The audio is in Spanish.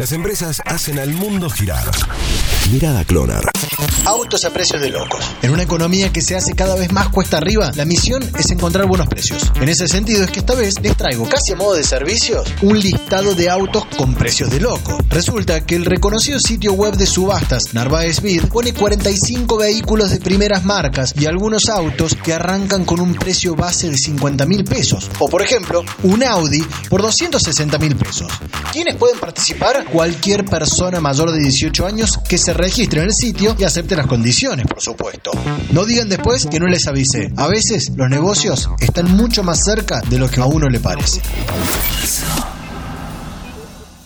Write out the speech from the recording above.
Las empresas hacen al mundo girar. Mirada Clonar. Autos a precios de locos. En una economía que se hace cada vez más cuesta arriba, la misión es encontrar buenos precios. En ese sentido es que esta vez les traigo, casi a modo de servicios, un listado de autos con precios de loco. Resulta que el reconocido sitio web de subastas Narváez Bid pone 45 vehículos de primeras marcas y algunos autos que arrancan con un precio base de 50 mil pesos. O por ejemplo, un Audi por 260 mil pesos. ¿Quiénes pueden participar? Cualquier persona mayor de 18 años que se registre en el sitio y las condiciones, por supuesto. No digan después que no les avise. A veces los negocios están mucho más cerca de lo que a uno le parece.